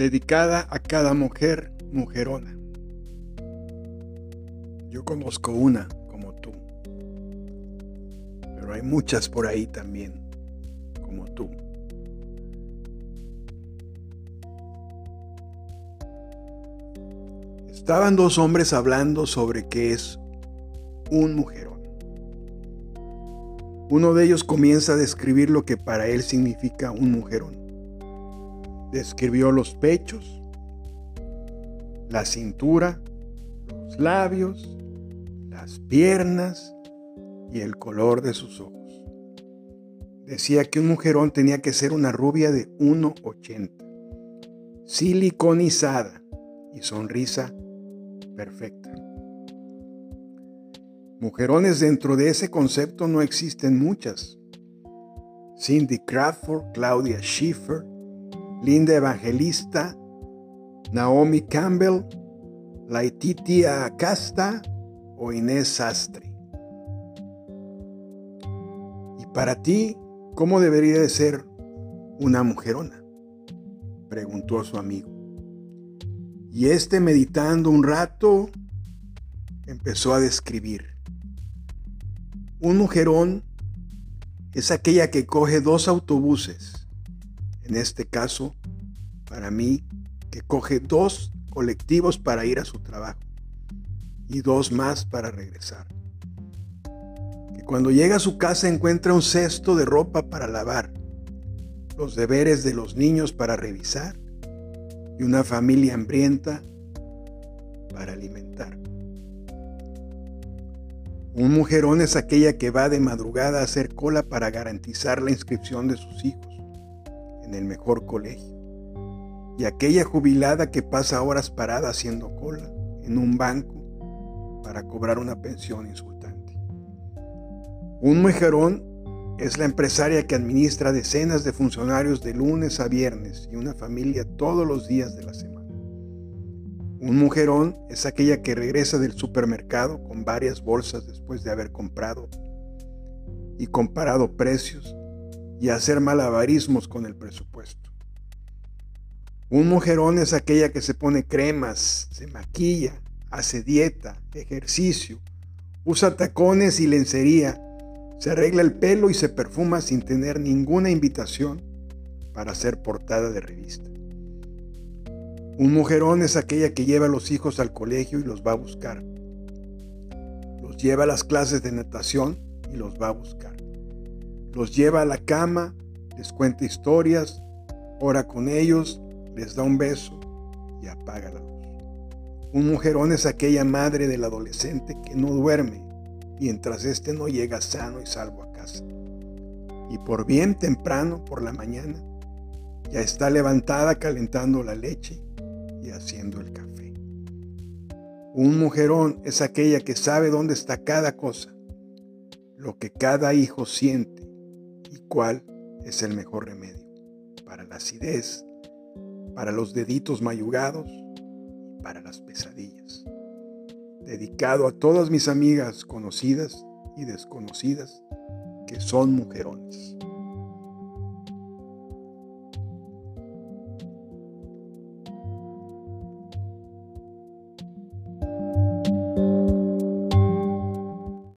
dedicada a cada mujer mujerona. Yo conozco una como tú, pero hay muchas por ahí también como tú. Estaban dos hombres hablando sobre qué es un mujerón. Uno de ellos comienza a describir lo que para él significa un mujerón. Describió los pechos, la cintura, los labios, las piernas y el color de sus ojos. Decía que un mujerón tenía que ser una rubia de 1,80, siliconizada y sonrisa perfecta. Mujerones dentro de ese concepto no existen muchas. Cindy Crawford, Claudia Schiffer, Linda Evangelista, Naomi Campbell, Laetitia Acasta o Inés Sastre. ¿Y para ti cómo debería de ser una mujerona? preguntó su amigo. Y este meditando un rato empezó a describir. Un mujerón es aquella que coge dos autobuses, en este caso, para mí, que coge dos colectivos para ir a su trabajo y dos más para regresar. Que cuando llega a su casa encuentra un cesto de ropa para lavar, los deberes de los niños para revisar y una familia hambrienta para alimentar. Un mujerón es aquella que va de madrugada a hacer cola para garantizar la inscripción de sus hijos en el mejor colegio. Y aquella jubilada que pasa horas parada haciendo cola en un banco para cobrar una pensión insultante. Un mujerón es la empresaria que administra decenas de funcionarios de lunes a viernes y una familia todos los días de la semana. Un mujerón es aquella que regresa del supermercado con varias bolsas después de haber comprado y comparado precios y hacer malabarismos con el presupuesto. Un mujerón es aquella que se pone cremas, se maquilla, hace dieta, ejercicio, usa tacones y lencería, se arregla el pelo y se perfuma sin tener ninguna invitación para ser portada de revista. Un mujerón es aquella que lleva a los hijos al colegio y los va a buscar. Los lleva a las clases de natación y los va a buscar. Los lleva a la cama, les cuenta historias, ora con ellos, les da un beso y apaga la luz. Un mujerón es aquella madre del adolescente que no duerme mientras éste no llega sano y salvo a casa. Y por bien temprano, por la mañana, ya está levantada calentando la leche y haciendo el café. Un mujerón es aquella que sabe dónde está cada cosa, lo que cada hijo siente y cuál es el mejor remedio para la acidez, para los deditos mayugados y para las pesadillas. Dedicado a todas mis amigas conocidas y desconocidas que son mujerones.